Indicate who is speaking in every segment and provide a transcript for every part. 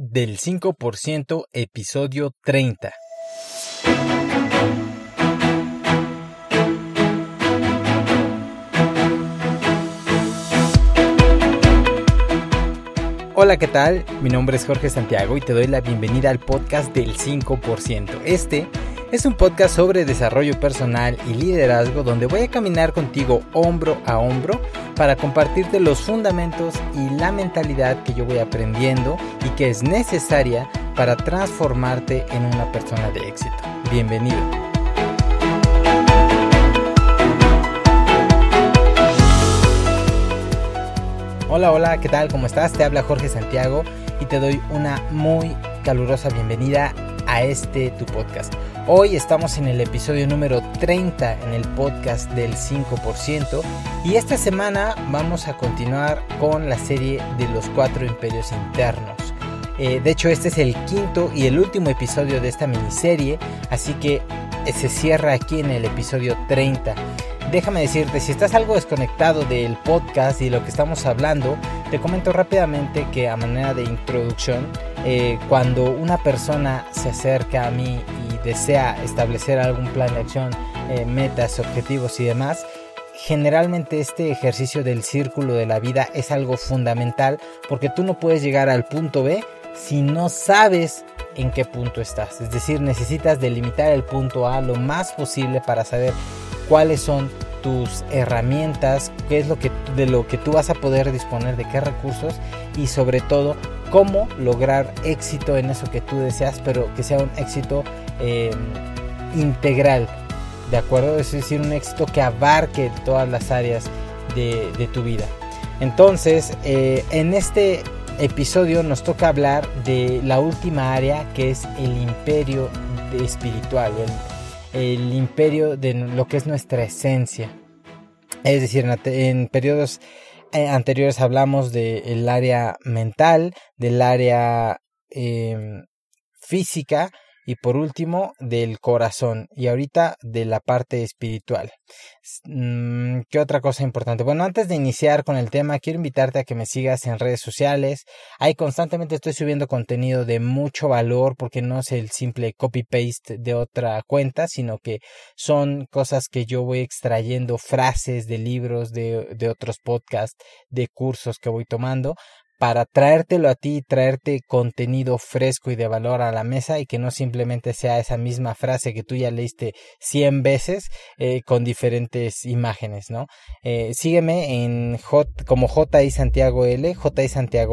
Speaker 1: del 5% episodio 30. Hola, ¿qué tal? Mi nombre es Jorge Santiago y te doy la bienvenida al podcast del 5%. Este es un podcast sobre desarrollo personal y liderazgo donde voy a caminar contigo hombro a hombro para compartirte los fundamentos y la mentalidad que yo voy aprendiendo y que es necesaria para transformarte en una persona de éxito. Bienvenido. Hola, hola, ¿qué tal? ¿Cómo estás? Te habla Jorge Santiago y te doy una muy calurosa bienvenida a este tu podcast. Hoy estamos en el episodio número 30 en el podcast del 5% y esta semana vamos a continuar con la serie de los cuatro imperios internos. Eh, de hecho este es el quinto y el último episodio de esta miniserie, así que eh, se cierra aquí en el episodio 30 déjame decirte, si estás algo desconectado del podcast y lo que estamos hablando, te comento rápidamente que a manera de introducción, eh, cuando una persona se acerca a mí y desea establecer algún plan de acción, eh, metas, objetivos y demás, generalmente este ejercicio del círculo de la vida es algo fundamental porque tú no puedes llegar al punto B si no sabes en qué punto estás. Es decir, necesitas delimitar el punto A lo más posible para saber cuáles son tus herramientas, qué es lo que de lo que tú vas a poder disponer, de qué recursos y sobre todo cómo lograr éxito en eso que tú deseas, pero que sea un éxito em, integral, ¿de acuerdo? Es decir, un éxito que abarque todas las áreas de, tu vida. Entonces, eh, en este episodio nos toca hablar de la última área que es el imperio espiritual, el imperio de lo que es nuestra esencia. Es decir, en, periodos eh, anteriores hablamos del área mental, del área em, física y por último del corazón y ahorita de la parte espiritual. Mm, ¿Qué otra cosa importante? Bueno, antes de iniciar con el tema, quiero invitarte a que me sigas en redes sociales. Ahí constantemente estoy subiendo contenido de mucho valor porque no es el simple copy-paste de otra cuenta, sino que son cosas que yo voy extrayendo, frases de libros, de, de otros podcasts, de cursos que voy tomando para traértelo a ti, traerte contenido fresco y de valor a la mesa y que no simplemente sea esa misma frase que tú ya leíste 100 veces eh, con diferentes imágenes, ¿no? Eh, sígueme en J, como JI Santiago L, JI Santiago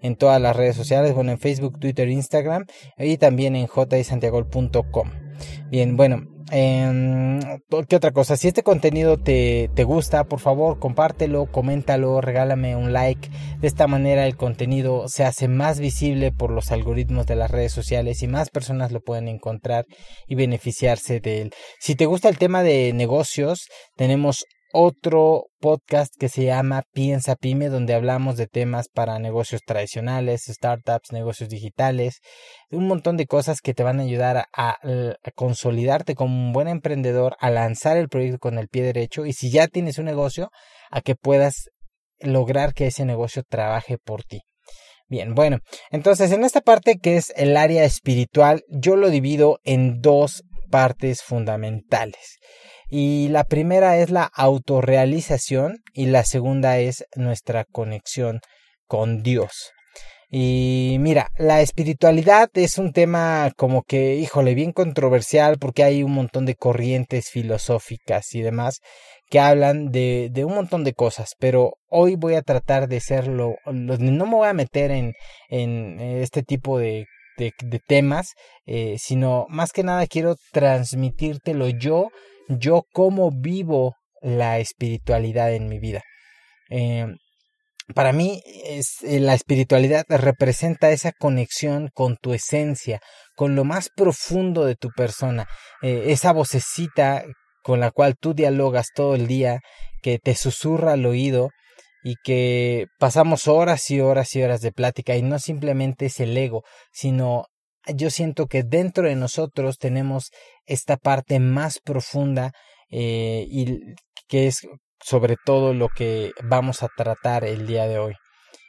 Speaker 1: en todas las redes sociales, bueno, en Facebook, Twitter, Instagram y también en jisantiagol.com. Bien, bueno, eh, ¿Qué otra cosa? Si este contenido te, te, gusta, por favor, compártelo, coméntalo, regálame un like. De esta manera el contenido se hace más visible por los algoritmos de las redes sociales y más personas lo pueden encontrar y beneficiarse de él. Si te gusta el tema de negocios, tenemos otro podcast que se llama Piensa Pyme, donde hablamos de temas para negocios tradicionales, startups, negocios digitales, un montón de cosas que te van a ayudar a, consolidarte como un buen emprendedor, a lanzar el proyecto con el pie derecho y si ya tienes un negocio, a que puedas lograr que ese negocio trabaje por ti. Bien, bueno, entonces en esta parte que es el área espiritual, yo lo divido en dos partes fundamentales. Y la primera es la autorrealización y la segunda es nuestra conexión con Dios. Y mira, la espiritualidad es un tema como que, híjole, bien controversial porque hay un montón de corrientes filosóficas y demás que hablan de, de un montón de cosas, pero hoy voy a tratar de serlo, no me voy a meter en, en este tipo de, de, temas, eh, sino más que nada quiero transmitírtelo yo yo cómo vivo la espiritualidad en mi vida. Eh, para mí es, eh, la espiritualidad representa esa conexión con tu esencia, con lo más profundo de tu persona, esa vocecita con la cual tú dialogas todo el día, que te susurra al oído y que pasamos horas y horas y horas de plática y no simplemente es el ego, sino yo siento que dentro de nosotros tenemos esta parte más profunda eh, y que es sobre todo lo que vamos a tratar el día de hoy.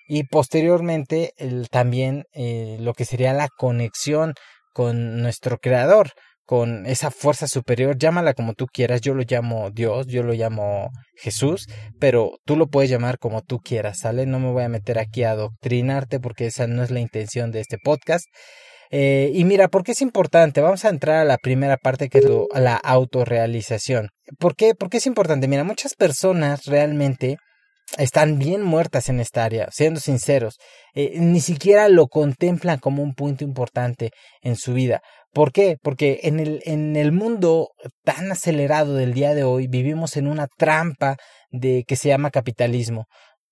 Speaker 1: y posteriormente también eh, lo que sería la conexión con nuestro creador, con esa fuerza superior, llámala como tú quieras, yo lo llamo Dios, yo lo llamo Jesús, pero tú lo puedes llamar como tú quieras, ¿sale? No me voy a meter aquí a adoctrinarte porque esa no es la intención de este podcast. Eh, y mira, ¿por qué es importante? Vamos a entrar a la primera parte que es la autorrealización. ¿Por qué? Porque es importante. Mira, muchas personas realmente están bien muertas en esta área, siendo sinceros. Eh, ni siquiera lo contemplan como un punto importante en su vida. ¿Por qué? Porque en el, en el mundo tan acelerado del día de hoy vivimos en una trampa de que se llama capitalismo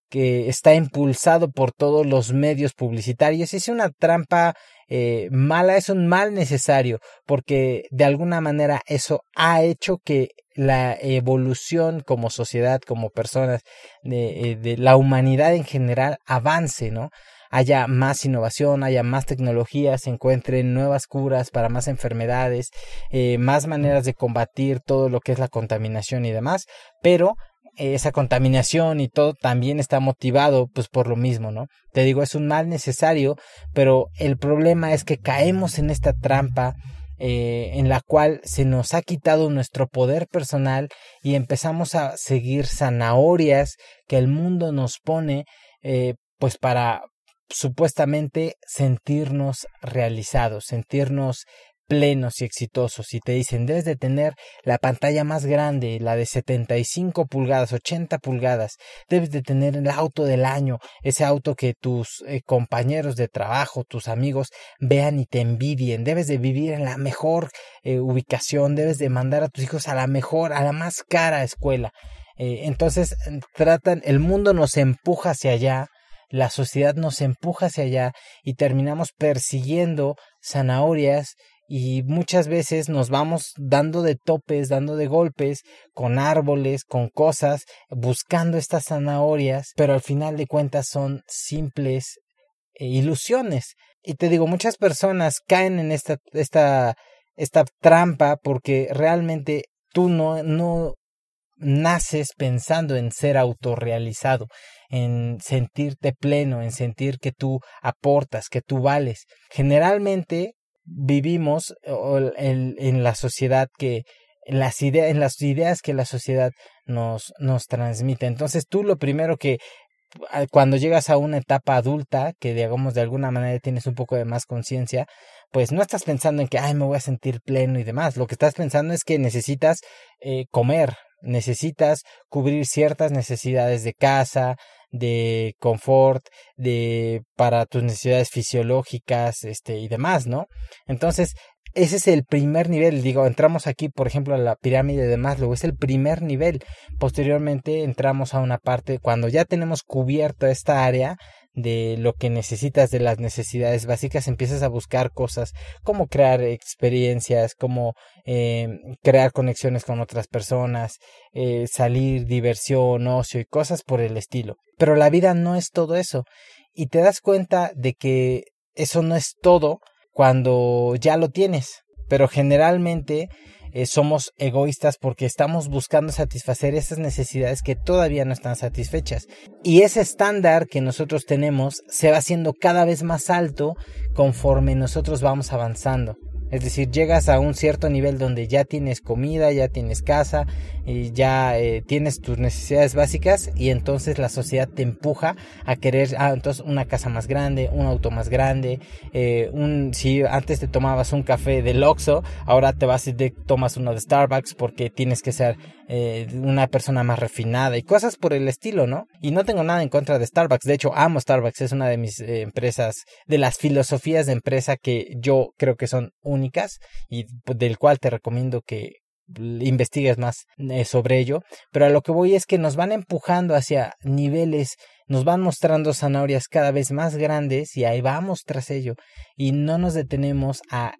Speaker 1: que está impulsado por todos los medios publicitarios. Es una trampa eh, mala, es un mal necesario, porque de alguna manera eso ha hecho que la evolución como sociedad, como personas, de, eh, de la humanidad en general avance, ¿no? Haya más innovación, haya más tecnología, se encuentren nuevas curas para más enfermedades, eh, más maneras de combatir todo lo que es la contaminación y demás, pero esa contaminación y todo también está motivado pues por lo mismo, ¿no? Te digo, es un mal necesario, pero el problema es que caemos en esta trampa eh, en la cual se nos ha quitado nuestro poder personal y empezamos a seguir zanahorias que el mundo nos pone eh, pues para supuestamente sentirnos realizados, sentirnos plenos y exitosos y te dicen debes de tener la pantalla más grande, la de 75 pulgadas, 80 pulgadas, debes de tener el auto del año, ese auto que tus eh, compañeros de trabajo, tus amigos vean y te envidien, debes de vivir en la mejor eh, ubicación, debes de mandar a tus hijos a la mejor, a la más cara escuela. Eh, entonces tratan, el mundo nos empuja hacia allá, la sociedad nos empuja hacia allá y terminamos persiguiendo zanahorias y muchas veces nos vamos dando de topes, dando de golpes con árboles, con cosas, buscando estas zanahorias, pero al final de cuentas son simples eh, ilusiones. Y te digo, muchas personas caen en esta, esta, esta trampa porque realmente tú no, no naces pensando en ser autorrealizado, en sentirte pleno, en sentir que tú aportas, que tú vales. Generalmente vivimos en, la sociedad que las ideas, en las ideas que la sociedad nos, nos transmite. Entonces tú lo primero que cuando llegas a una etapa adulta, que digamos de alguna manera tienes un poco de más conciencia, pues no estás pensando en que, ay, me voy a sentir pleno y demás. Lo que estás pensando es que necesitas eh, comer, necesitas cubrir ciertas necesidades de casa, de confort, de para tus necesidades fisiológicas, este y demás, ¿no? Entonces, ese es el primer nivel, digo, entramos aquí, por ejemplo, a la pirámide de Maslow, es el primer nivel. Posteriormente entramos a una parte cuando ya tenemos cubierto esta área, de lo que necesitas de las necesidades básicas, empiezas a buscar cosas como crear experiencias, como eh, crear conexiones con otras personas, eh, salir, diversión, ocio y cosas por el estilo. Pero la vida no es todo eso. Y te das cuenta de que eso no es todo cuando ya lo tienes. Pero generalmente eh, somos egoístas porque estamos buscando satisfacer esas necesidades que todavía no están satisfechas. Y ese estándar que nosotros tenemos se va haciendo cada vez más alto conforme nosotros vamos avanzando. Es decir, llegas a un cierto nivel donde ya tienes comida, ya tienes casa, y ya eh, tienes tus necesidades básicas y entonces la sociedad te empuja a querer, ah, entonces una casa más grande, un auto más grande, eh, un, si antes te tomabas un café de Oxxo, ahora te vas y te tomas uno de Starbucks porque tienes que ser eh, una persona más refinada y cosas por el estilo, ¿no? Y no tengo nada en contra de Starbucks, de hecho amo Starbucks, es una de mis empresas, de las filosofías de empresa que yo creo que son únicas y del cual te recomiendo que investigues más eh, sobre ello, pero a lo que voy es que nos van empujando hacia niveles, nos van mostrando zanahorias cada vez más grandes y ahí vamos tras ello. Y no nos detenemos a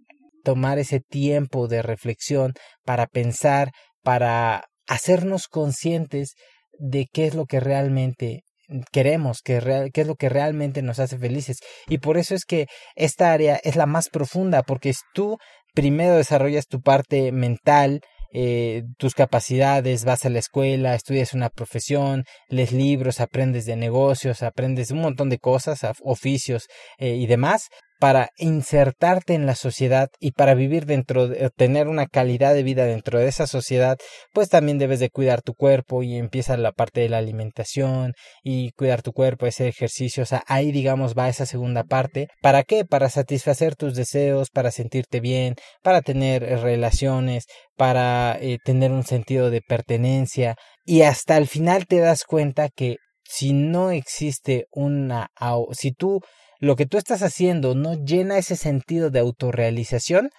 Speaker 1: tomar ese tiempo de reflexión para pensar, para hacernos conscientes de qué es lo que realmente queremos, qué, qué es lo que realmente nos hace felices. Y por eso es que esta área es la más profunda, porque tú primero desarrollas tu parte mental, eh, tus capacidades, vas a la escuela, estudias una profesión, lees libros, aprendes de negocios, aprendes un montón de cosas, oficios eh, y demás, para insertarte en la sociedad y para vivir dentro de tener una calidad de vida dentro de esa sociedad, pues también debes de cuidar tu cuerpo y empieza la parte de la alimentación y cuidar tu cuerpo, ese ejercicio, o sea, ahí digamos va esa segunda parte. ¿Para qué? Para satisfacer tus deseos, para sentirte bien, para tener relaciones, para eh, tener un sentido de pertenencia y hasta el final te das cuenta que si no existe una si tú lo que tú estás haciendo no llena ese sentido de autorrealización,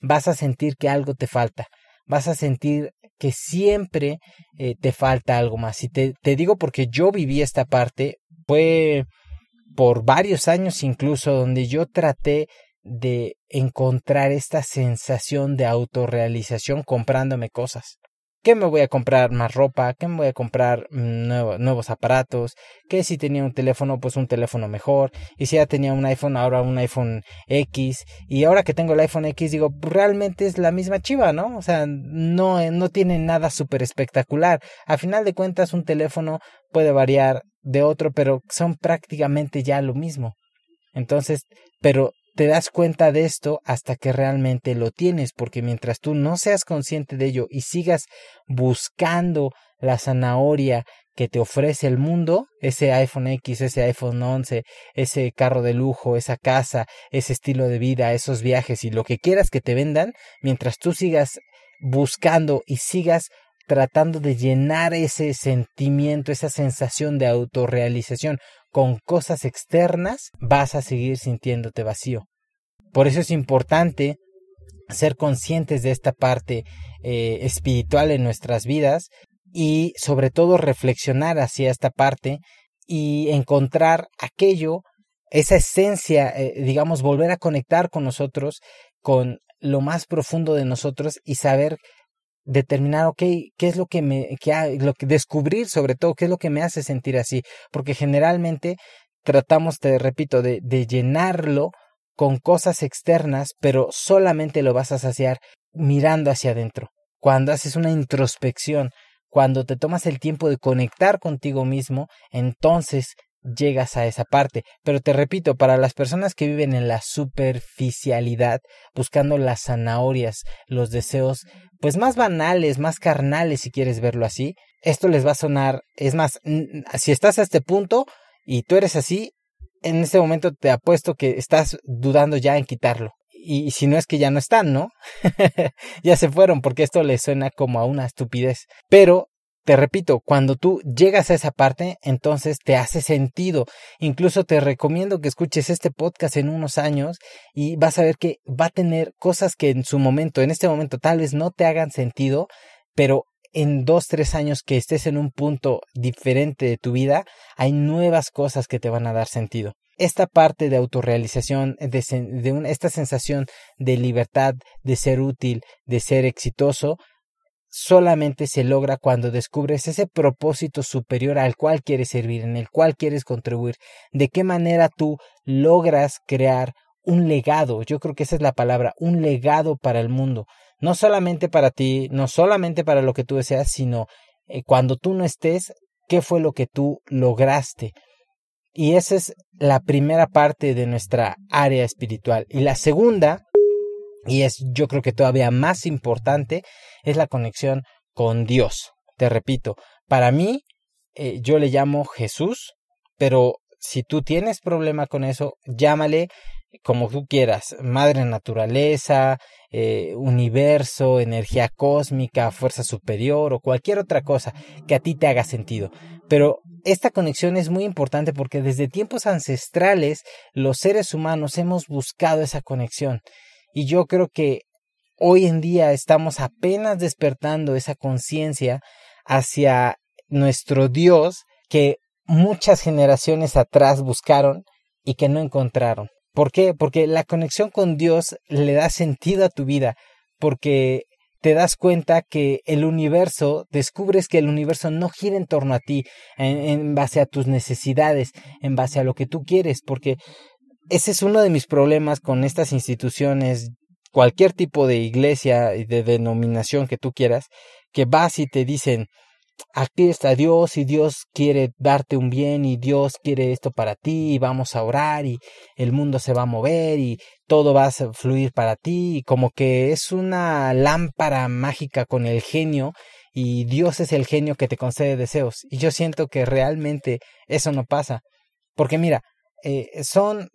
Speaker 1: vas a sentir que algo te falta, vas a sentir que siempre eh, te falta algo más. Y te, te digo porque yo viví esta parte, fue por varios años incluso, donde yo traté de encontrar esta sensación de autorrealización comprándome cosas que me voy a comprar más ropa, que me voy a comprar mm, nuevos aparatos, que si tenía un teléfono, pues un teléfono mejor, y si ya tenía un iPhone, ahora un iPhone X, y ahora que tengo el iPhone X, digo, realmente es la misma chiva, ¿no? O sea, no, no tiene nada súper espectacular. A final de cuentas, un teléfono puede variar de otro, pero son prácticamente ya lo mismo. Entonces, pero te das cuenta de esto hasta que realmente lo tienes, porque mientras tú no seas consciente de ello y sigas buscando la zanahoria que te ofrece el mundo, ese iPhone X, ese iPhone 11, ese carro de lujo, esa casa, ese estilo de vida, esos viajes y lo que quieras que te vendan, mientras tú sigas buscando y sigas tratando de llenar ese sentimiento, esa sensación de autorrealización con cosas externas, vas a seguir sintiéndote vacío. Por eso es importante ser conscientes de esta parte eh, espiritual en nuestras vidas y sobre todo reflexionar hacia esta parte y encontrar aquello, esa esencia, eh, digamos, volver a conectar con nosotros, con lo más profundo de nosotros y saber determinar, ok, qué es lo que me, que, lo que descubrir sobre todo, qué es lo que me hace sentir así, porque generalmente tratamos, te repito, de, de llenarlo con cosas externas, pero solamente lo vas a saciar mirando hacia adentro. Cuando haces una introspección, cuando te tomas el tiempo de conectar contigo mismo, entonces llegas a esa parte. Pero te repito, para las personas que viven en la superficialidad, buscando las zanahorias, los deseos, pues más banales, más carnales, si quieres verlo así, esto les va a sonar, es más, si estás a este punto y tú eres así, en este momento te apuesto que estás dudando ya en quitarlo. Y si no es que ya no están, ¿no? ya se fueron porque esto le suena como a una estupidez. Pero te repito, cuando tú llegas a esa parte, entonces te hace sentido. Incluso te recomiendo que escuches este podcast en unos años y vas a ver que va a tener cosas que en su momento, en este momento tal vez no te hagan sentido, pero en dos, tres años que estés en un punto diferente de tu vida, hay nuevas cosas que te van a dar sentido. Esta parte de autorrealización, de, esta sensación de libertad, de ser útil, de ser exitoso, solamente se logra cuando descubres ese propósito superior al cual quieres servir, en el cual quieres contribuir, de qué manera tú logras crear un legado, yo creo que esa es la palabra, un legado para el mundo, no solamente para ti, no solamente para lo que tú deseas, sino eh, cuando tú no estés, qué fue lo que tú lograste. Y esa es la primera parte de nuestra área espiritual. Y la segunda, y es yo creo que todavía más importante, es la conexión con Dios. Te repito, para mí eh, yo le llamo Jesús, pero si tú tienes problema con eso, llámale como tú quieras, madre naturaleza, eh, universo, energía cósmica, fuerza superior o cualquier otra cosa que a ti te haga sentido. Pero esta conexión es muy importante porque desde tiempos ancestrales los seres humanos hemos buscado esa conexión. Y yo creo que hoy en día estamos apenas despertando esa conciencia hacia nuestro Dios que muchas generaciones atrás buscaron y que no encontraron. ¿Por qué? Porque la conexión con Dios le da sentido a tu vida, porque te das cuenta que el universo, descubres que el universo no gira en torno a ti, en, base a tus necesidades, en base a lo que tú quieres, porque ese es uno de mis problemas con estas instituciones cualquier tipo de iglesia y de denominación que tú quieras, que vas y te dicen, aquí está Dios y Dios quiere darte un bien y Dios quiere esto para ti y vamos a orar y el mundo se va a mover y todo va a fluir para ti y como que es una lámpara mágica con el genio y Dios es el genio que te concede deseos. Y yo siento que realmente eso no pasa porque mira eh, son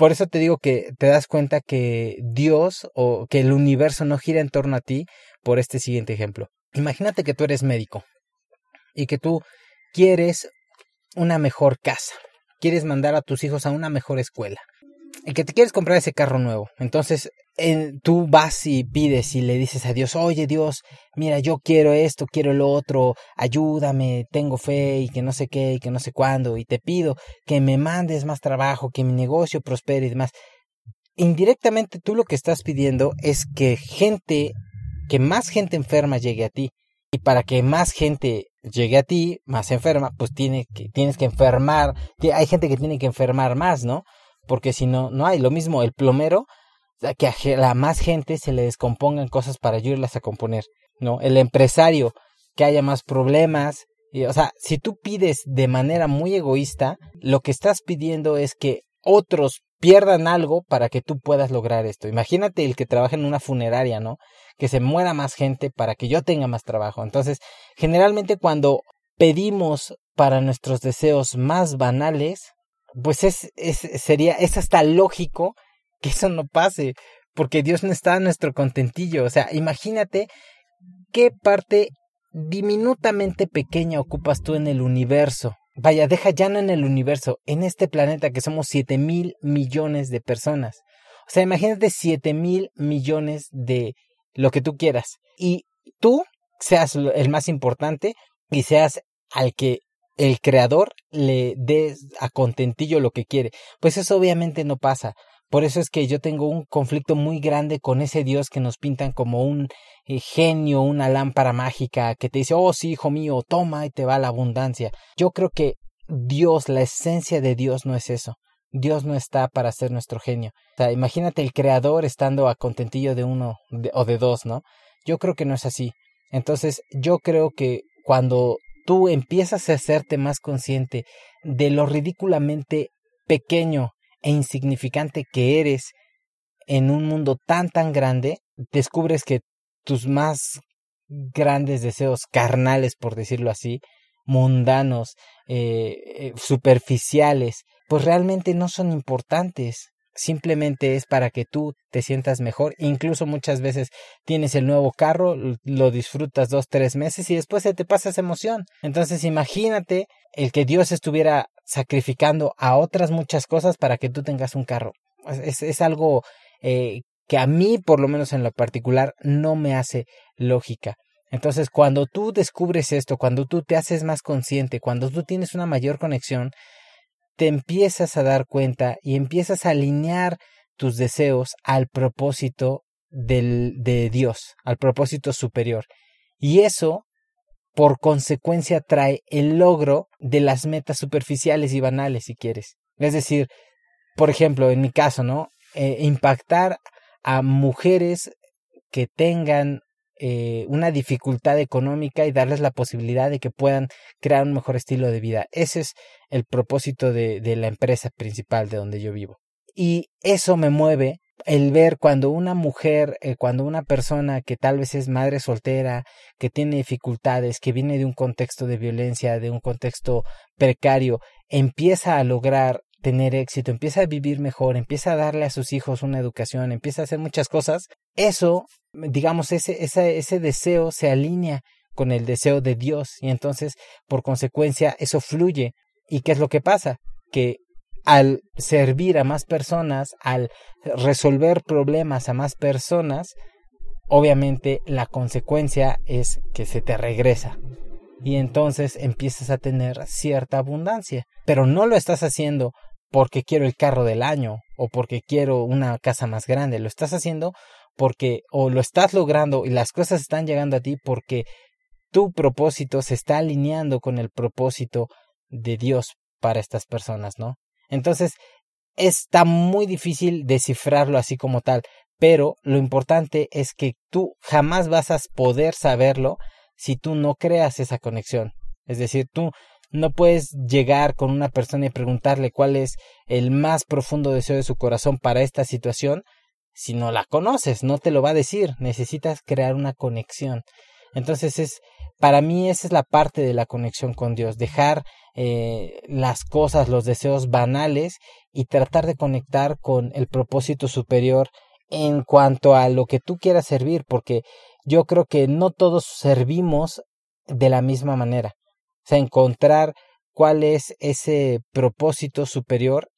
Speaker 1: por eso te digo que te das cuenta que Dios o que el universo no gira en torno a ti por este siguiente ejemplo. Imagínate que tú eres médico y que tú quieres una mejor casa, quieres mandar a tus hijos a una mejor escuela y que te quieres comprar ese carro nuevo. Entonces tú vas y pides y le dices a Dios, oye Dios, mira, yo quiero esto, quiero lo otro, ayúdame, tengo fe y que no sé qué y que no sé cuándo y te pido que me mandes más trabajo, que mi negocio prospere y demás. Indirectamente tú lo que estás pidiendo es que gente, que más gente enferma llegue a ti. Y para que más gente llegue a ti, más enferma, pues tiene que, tienes que enfermar. Hay gente que tiene que enfermar más, ¿no? Porque si no, no hay. Lo mismo el plomero, que a la más gente se le descompongan cosas para ayudarlas a componer, ¿no? El empresario, que haya más problemas. Y, o sea, si tú pides de manera muy egoísta, lo que estás pidiendo es que otros pierdan algo para que tú puedas lograr esto. Imagínate el que trabaja en una funeraria, ¿no? Que se muera más gente para que yo tenga más trabajo. Entonces, generalmente cuando pedimos para nuestros deseos más banales, pues es, es sería, es hasta lógico que eso no pase, porque Dios no está en nuestro contentillo. O sea, imagínate qué parte diminutamente pequeña ocupas tú en el universo Vaya, deja ya no en el universo, en este planeta que somos 7 mil millones de personas. O sea, imagínate 7 mil millones de lo que tú quieras. Y tú seas el más importante y seas al que el creador le dé a contentillo lo que quiere. Pues eso obviamente no pasa. Por eso es que yo tengo un conflicto muy grande con ese Dios que nos pintan como un eh, genio, una lámpara mágica que te dice, oh sí, hijo mío, toma y te va la abundancia. Yo creo que Dios, la esencia de Dios no es eso. Dios no está para ser nuestro genio. O sea, imagínate el creador estando a contentillo de uno o de dos, ¿no? Yo creo que no es así. Entonces, yo creo que cuando tú empiezas a hacerte más consciente de lo ridículamente pequeño e insignificante que eres en un mundo tan tan grande, descubres que tus más grandes deseos carnales, por decirlo así, mundanos, eh, eh, superficiales, pues realmente no son importantes. Simplemente es para que tú te sientas mejor. Incluso muchas veces tienes el nuevo carro, lo disfrutas dos, tres meses y después se te pasa esa emoción. Entonces imagínate el que Dios estuviera sacrificando a otras muchas cosas para que tú tengas un carro. Es, es algo eh, que a mí, por lo menos en lo particular, no me hace lógica. Entonces, cuando tú descubres esto, cuando tú te haces más consciente, cuando tú tienes una mayor conexión, te empiezas a dar cuenta y empiezas a alinear tus deseos al propósito del, de Dios, al propósito superior. Y eso por consecuencia trae el logro de las metas superficiales y banales, si quieres. Es decir, por ejemplo, en mi caso, ¿no? Eh, impactar a mujeres que tengan eh, una dificultad económica y darles la posibilidad de que puedan crear un mejor estilo de vida. Ese es el propósito de, la empresa principal de donde yo vivo. Y eso me mueve el ver cuando una mujer, eh, cuando una persona que tal vez es madre soltera, que tiene dificultades, que viene de un contexto de violencia, de un contexto precario, empieza a lograr tener éxito, empieza a vivir mejor, empieza a darle a sus hijos una educación, empieza a hacer muchas cosas, eso, digamos, ese, ese, ese deseo se alinea con el deseo de Dios y entonces, por consecuencia, eso fluye. ¿Y qué es lo que pasa? Que al servir a más personas, al resolver problemas a más personas, obviamente la consecuencia es que se te regresa. Y entonces empiezas a tener cierta abundancia. Pero no lo estás haciendo porque quiero el carro del año o porque quiero una casa más grande. Lo estás haciendo porque o lo estás logrando y las cosas están llegando a ti porque tu propósito se está alineando con el propósito de Dios para estas personas, ¿no? Entonces, está muy difícil descifrarlo así como tal, pero lo importante es que tú jamás vas a poder saberlo si tú no creas esa conexión. Es decir, tú no puedes llegar con una persona y preguntarle cuál es el más profundo deseo de su corazón para esta situación si no la conoces, no te lo va a decir, necesitas crear una conexión. Entonces es, para mí esa es la parte de la conexión con Dios, dejar eh, las cosas, los deseos banales y tratar de conectar con el propósito superior en cuanto a lo que tú quieras servir, porque yo creo que no todos servimos de la misma manera. Sea, encontrar cuál es ese propósito superior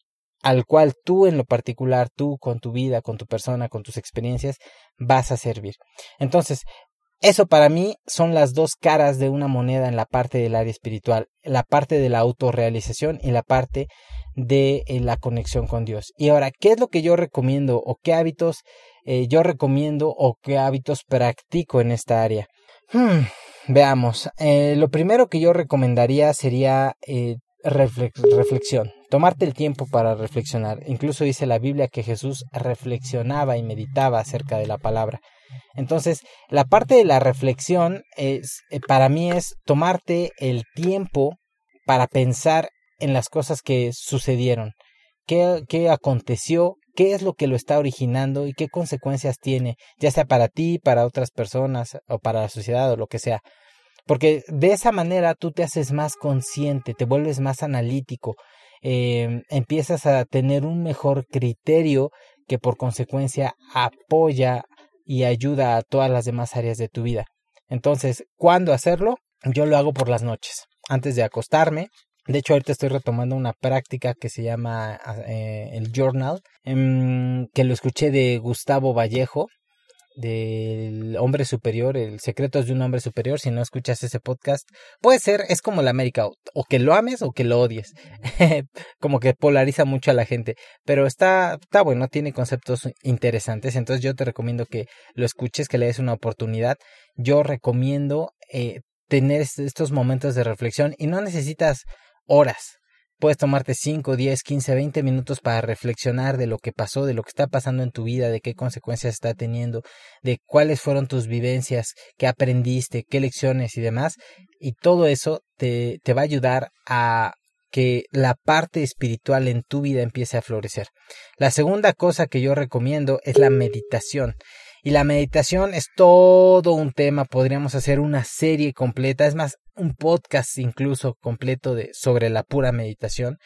Speaker 1: al cual tú en lo particular, tú con tu vida, con tu persona, con tus experiencias, vas a servir. Entonces, eso para mí son las dos caras de una moneda en la parte del área espiritual, la parte de la autorrealización y la parte de eh, la conexión con Dios. Y ahora, ¿qué es lo que yo recomiendo o qué hábitos eh, yo recomiendo o qué hábitos practico en esta área? Hmm, veamos, eh, lo primero que yo recomendaría sería reflexión, tomarte el tiempo para reflexionar. Incluso dice la Biblia que Jesús reflexionaba y meditaba acerca de la palabra. Entonces, la parte de la reflexión es, eh, para mí es tomarte el tiempo para pensar en las cosas que sucedieron, qué, qué aconteció, qué es lo que lo está originando y qué consecuencias tiene, ya sea para ti, para otras personas o para la sociedad o lo que sea. Porque de esa manera tú te haces más consciente, te vuelves más analítico, eh, empiezas a tener un mejor criterio que por consecuencia apoya y ayuda a todas las demás áreas de tu vida. Entonces, ¿cuándo hacerlo? Yo lo hago por las noches, antes de acostarme. De hecho, ahorita estoy retomando una práctica que se llama eh, el journal, em, que lo escuché de Gustavo Vallejo, del hombre superior, el secretos de un hombre superior, si no escuchas ese podcast, puede ser, es como la América, o que lo ames o que lo odies, como que polariza mucho a la gente, pero está, está bueno, tiene conceptos interesantes, entonces yo te recomiendo que lo escuches, que le des una oportunidad, yo recomiendo eh, tener estos momentos de reflexión y no necesitas horas, Puedes tomarte 5, 10, 15, 20 minutos para reflexionar de lo que pasó, de lo que está pasando en tu vida, de qué consecuencias está teniendo, de cuáles fueron tus vivencias, qué aprendiste, qué lecciones y demás. Y todo eso te, te va a ayudar a que la parte espiritual en tu vida empiece a florecer. La segunda cosa que yo recomiendo es la meditación. Y la meditación es todo un tema, podríamos hacer una serie completa, es más, un podcast incluso completo de, sobre la pura meditación.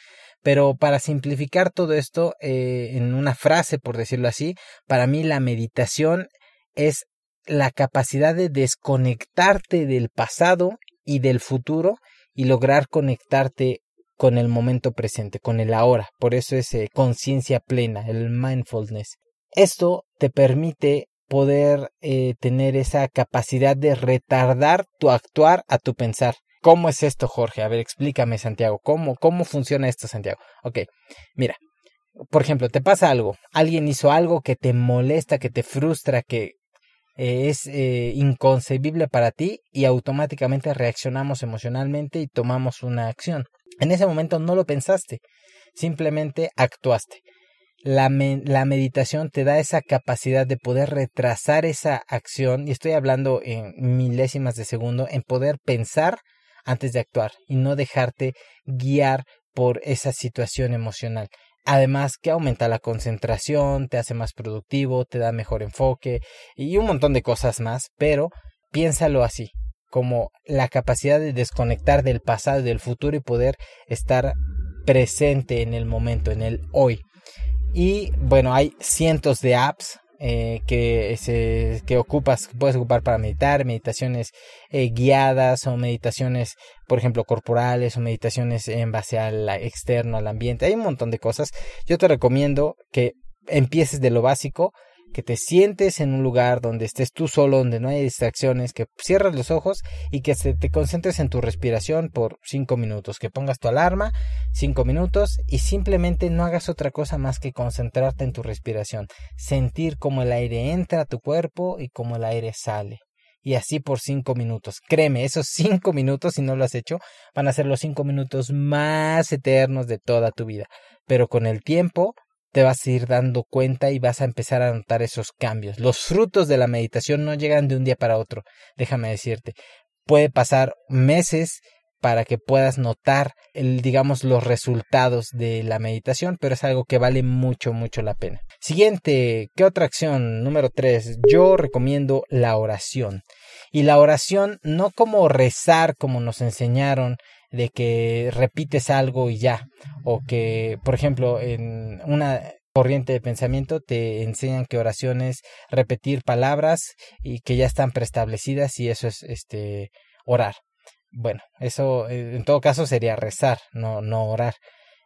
Speaker 1: Pero para simplificar todo esto eh, en una frase, por decirlo así, para mí la meditación es la capacidad de desconectarte del pasado y del futuro y lograr conectarte con el momento presente, con el ahora. Por eso es eh, conciencia plena, el mindfulness. Esto te permite poder eh, tener esa capacidad de retardar tu actuar a tu pensar. ¿Cómo es esto, Jorge? A ver, explícame, Santiago. ¿Cómo, cómo funciona esto, Santiago? Ok, mira, por ejemplo, te pasa algo. Alguien hizo algo que te molesta, que te frustra, que eh, es eh, inconcebible para ti y automáticamente reaccionamos emocionalmente y tomamos una acción. En ese momento no lo pensaste, simplemente actuaste la, la, meditación te da esa capacidad de poder retrasar esa acción, y estoy hablando en milésimas de segundo, en poder pensar antes de actuar y no dejarte guiar por esa situación emocional. Además que aumenta la concentración, te hace más productivo, te da mejor enfoque y un montón de cosas más, pero piénsalo así, como la capacidad de desconectar del pasado y del futuro y poder estar presente en el momento, en el hoy. Y bueno, hay cientos de apps eh, que, se, que ocupas, puedes ocupar para meditar, meditaciones eh, guiadas o meditaciones, por ejemplo, corporales o meditaciones en base al externo, al ambiente. Hay un montón de cosas. Yo te recomiendo que empieces de lo básico, que te sientes en un lugar donde estés tú solo, donde no hay distracciones, que cierres los ojos y que te concentres en tu respiración por cinco minutos, que pongas tu alarma cinco minutos y simplemente no hagas otra cosa más que concentrarte en tu respiración, sentir cómo el aire entra a tu cuerpo y cómo el aire sale. Y así por cinco minutos. Créeme, esos cinco minutos, si no lo has hecho, van a ser los cinco minutos más eternos de toda tu vida. Pero con el tiempo te vas a ir dando cuenta y vas a empezar a notar esos cambios. Los frutos de la meditación no llegan de un día para otro, déjame decirte. Puede pasar meses para que puedas notar, el, digamos, los resultados de la meditación, pero es algo que vale mucho, mucho la pena. Siguiente, ¿qué otra acción? Número tres, yo recomiendo la oración. Y la oración no como rezar como nos enseñaron de que repites algo y ya, o que, por ejemplo, en una corriente de pensamiento te enseñan que oración es repetir palabras y que ya están preestablecidas y eso es este orar. Bueno, eso eh, en todo caso sería rezar, no, no orar.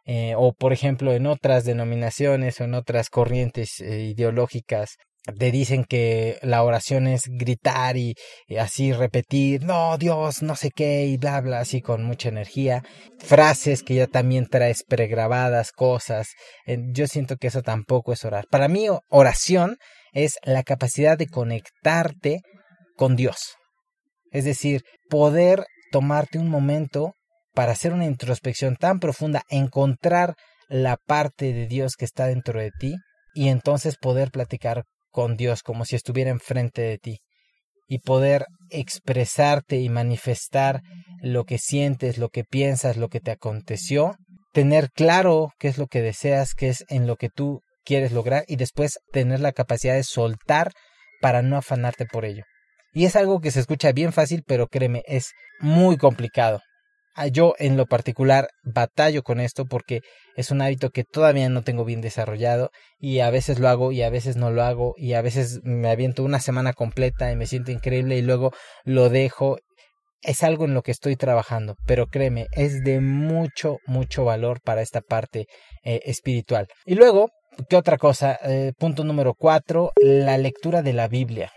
Speaker 1: Eh, o por ejemplo en otras denominaciones o en otras corrientes eh, ideológicas te dicen que la oración es gritar y, así repetir, no, Dios, no sé qué, y bla, bla, así con mucha energía. Frases que ya también traes pregrabadas, cosas. Yo siento que eso tampoco es orar. Para mí, oración es la capacidad de conectarte con Dios. Es decir, poder tomarte un momento para hacer una introspección tan profunda, encontrar la parte de Dios que está dentro de ti y entonces poder platicar con Dios como si estuviera enfrente de ti y poder expresarte y manifestar lo que sientes, lo que piensas, lo que te aconteció, tener claro qué es lo que deseas, qué es en lo que tú quieres lograr y después tener la capacidad de soltar para no afanarte por ello. Y es algo que se escucha bien fácil, pero créeme, es muy complicado. Ah, yo en lo particular batallo con esto porque es un hábito que todavía no tengo bien desarrollado y a veces lo hago y a veces no lo hago y a veces me aviento una semana completa y me siento increíble y luego lo dejo. Es algo en lo que estoy trabajando, pero créeme, es de mucho, mucho valor para esta parte eh, espiritual. Y luego, ¿qué otra cosa? Eh, punto número cuatro, la lectura de la Biblia.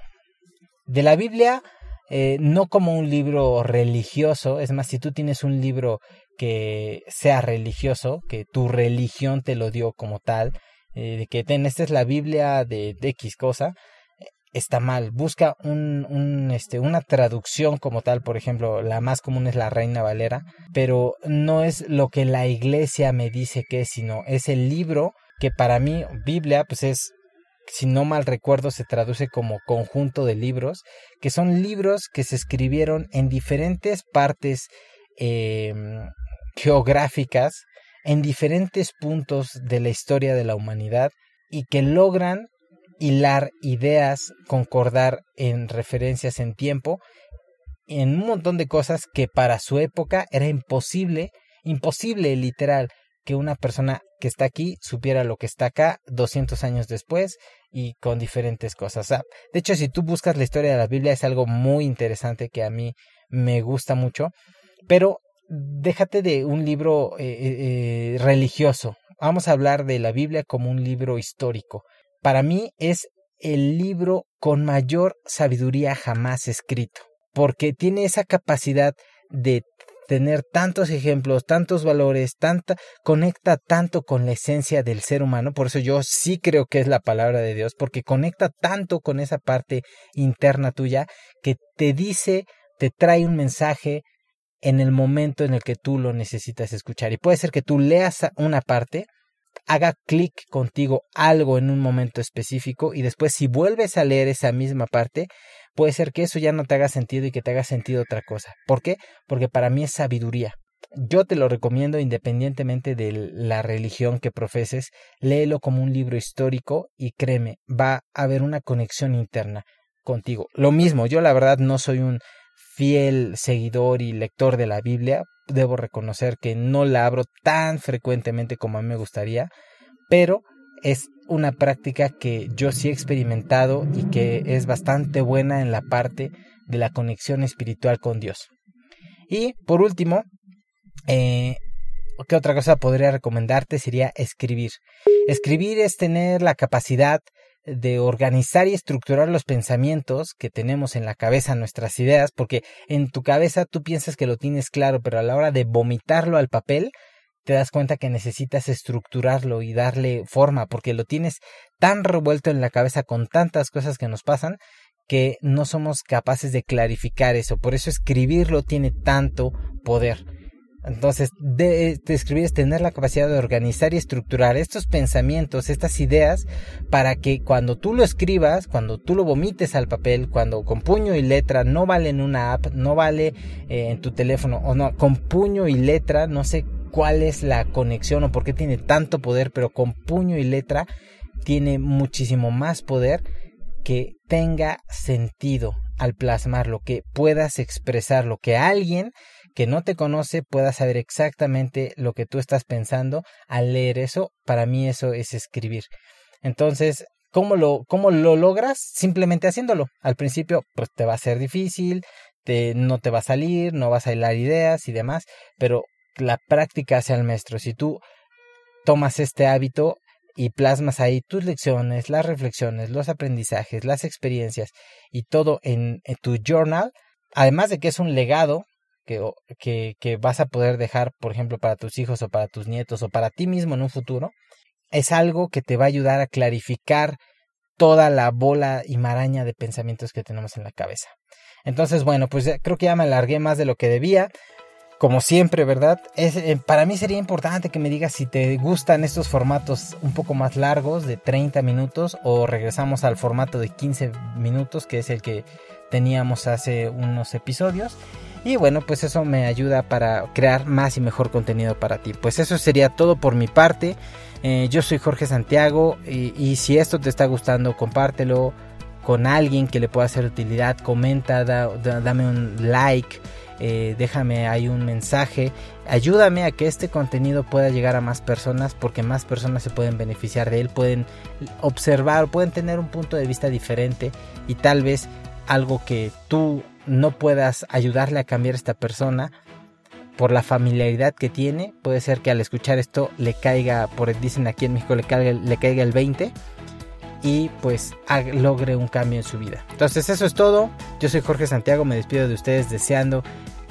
Speaker 1: De la Biblia eh, no como un libro religioso, es más, si tú tienes un libro que sea religioso, que tu religión te lo dio como tal, eh, de que ten, esta es la Biblia de, X cosa, eh, está mal. Busca un, un, este, una traducción como tal, por ejemplo, la más común es la Reina Valera, pero no es lo que la iglesia me dice que es, sino es el libro que para mí, Biblia, pues es si no mal recuerdo, se traduce como conjunto de libros, que son libros que se escribieron en diferentes partes em, geográficas, en diferentes puntos de la historia de la humanidad y que logran hilar ideas, concordar en referencias en tiempo, en un montón de cosas que para su época era imposible, imposible literal, que una persona que está aquí supiera lo que está acá 200 años después y con diferentes cosas. de hecho, si tú buscas la historia de la Biblia es algo muy interesante que a mí me gusta mucho, pero déjate de un libro eh, eh, eh, religioso. Vamos a hablar de la Biblia como un libro histórico. Para mí es el libro con mayor sabiduría jamás escrito, porque tiene esa capacidad de tener tantos ejemplos, tantos valores, tanta, conecta tanto con la esencia del ser humano, por eso yo sí creo que es la palabra de Dios, porque conecta tanto con esa parte interna tuya que te dice, te trae un mensaje en el momento en el que tú lo necesitas escuchar. Y puede ser que tú leas una parte, haga clic contigo algo en un momento específico y después si vuelves a leer esa misma parte, puede ser que eso ya no te haga sentido y que te haga sentido otra cosa. ¿Por qué? Porque para mí es sabiduría. Yo te lo recomiendo independientemente de la religión que profeses, léelo como un libro histórico y créeme, va a haber una conexión interna contigo. Lo mismo, yo la verdad no soy un fiel seguidor y lector de la Biblia, debo reconocer que no la abro tan frecuentemente como a mí me gustaría, pero es una práctica que yo sí he experimentado y que es bastante buena en la parte de la conexión espiritual con Dios. Y por último, eh, ¿qué otra cosa podría recomendarte? Sería escribir. Escribir es tener la capacidad de organizar y estructurar los pensamientos que tenemos en la cabeza, nuestras ideas, porque en tu cabeza tú piensas que lo tienes claro, pero a la hora de vomitarlo al papel, te das cuenta que necesitas estructurarlo y darle forma, porque lo tienes tan revuelto en la cabeza con tantas cosas que nos pasan que no somos capaces de clarificar eso. Por eso escribirlo tiene tanto poder. Entonces, de, escribir es tener la capacidad de organizar y estructurar estos pensamientos, estas ideas, para que cuando tú lo escribas, cuando tú lo vomites al papel, cuando con puño y letra, no vale en una app, no vale eh, en tu teléfono, o no, con puño y letra, no sé cuál es la conexión o por qué tiene tanto poder, pero con puño y letra tiene muchísimo más poder que tenga sentido al plasmarlo, que puedas expresarlo, que alguien que no te conoce pueda saber exactamente lo que tú estás pensando al leer eso. Para mí eso es escribir. Entonces, ¿cómo lo, cómo lo logras? Simplemente haciéndolo. Al principio, pues te va a ser difícil, te, no te va a salir, no vas a hilar ideas y demás, pero la práctica hace al maestro. Si tú tomas este hábito y plasmas ahí tus lecciones, las reflexiones, los aprendizajes, las experiencias y todo en, en tu journal, además de que es un legado que, vas a poder dejar, por ejemplo, para tus hijos o para tus nietos o para ti mismo en un futuro, es algo que te va a ayudar a clarificar toda la bola y maraña de pensamientos que tenemos en la cabeza. Entonces, bueno, pues creo que ya me alargué más de lo que debía. Como siempre, ¿verdad? Es, eh, para mí sería importante que me digas si te gustan estos formatos un poco más largos, de 30 minutos, o regresamos al formato de 15 minutos, que es el que teníamos hace unos episodios. Y bueno, pues eso me ayuda para crear más y mejor contenido para ti. Pues eso sería todo por mi parte. Eh, yo soy Jorge Santiago y, si esto te está gustando, compártelo con alguien que le pueda hacer utilidad. Comenta, dame un like. Eh, déjame ahí un mensaje, ayúdame a que este contenido pueda llegar a más personas porque más personas se pueden beneficiar de él, pueden observar, pueden tener un punto de vista diferente y tal vez algo que tú no puedas ayudarle a cambiar a esta persona por la familiaridad que tiene, puede ser que al escuchar esto le caiga, por dicen aquí en México, le caiga, le caiga el 20 y pues logre un cambio en su vida. Entonces eso es todo. Yo soy Jorge Santiago, me despido de ustedes deseando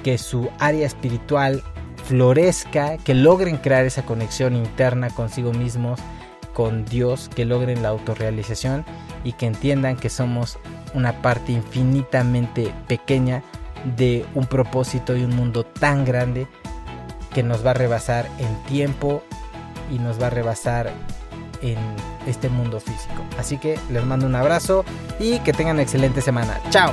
Speaker 1: que su área espiritual florezca, que logren crear esa conexión interna consigo mismos, con Dios, que logren la autorrealización y que entiendan que somos una parte infinitamente pequeña de un propósito y un mundo tan grande que nos va a rebasar en tiempo y nos va a rebasar en este mundo físico. Así que les mando un abrazo y que tengan excelente semana. Chao.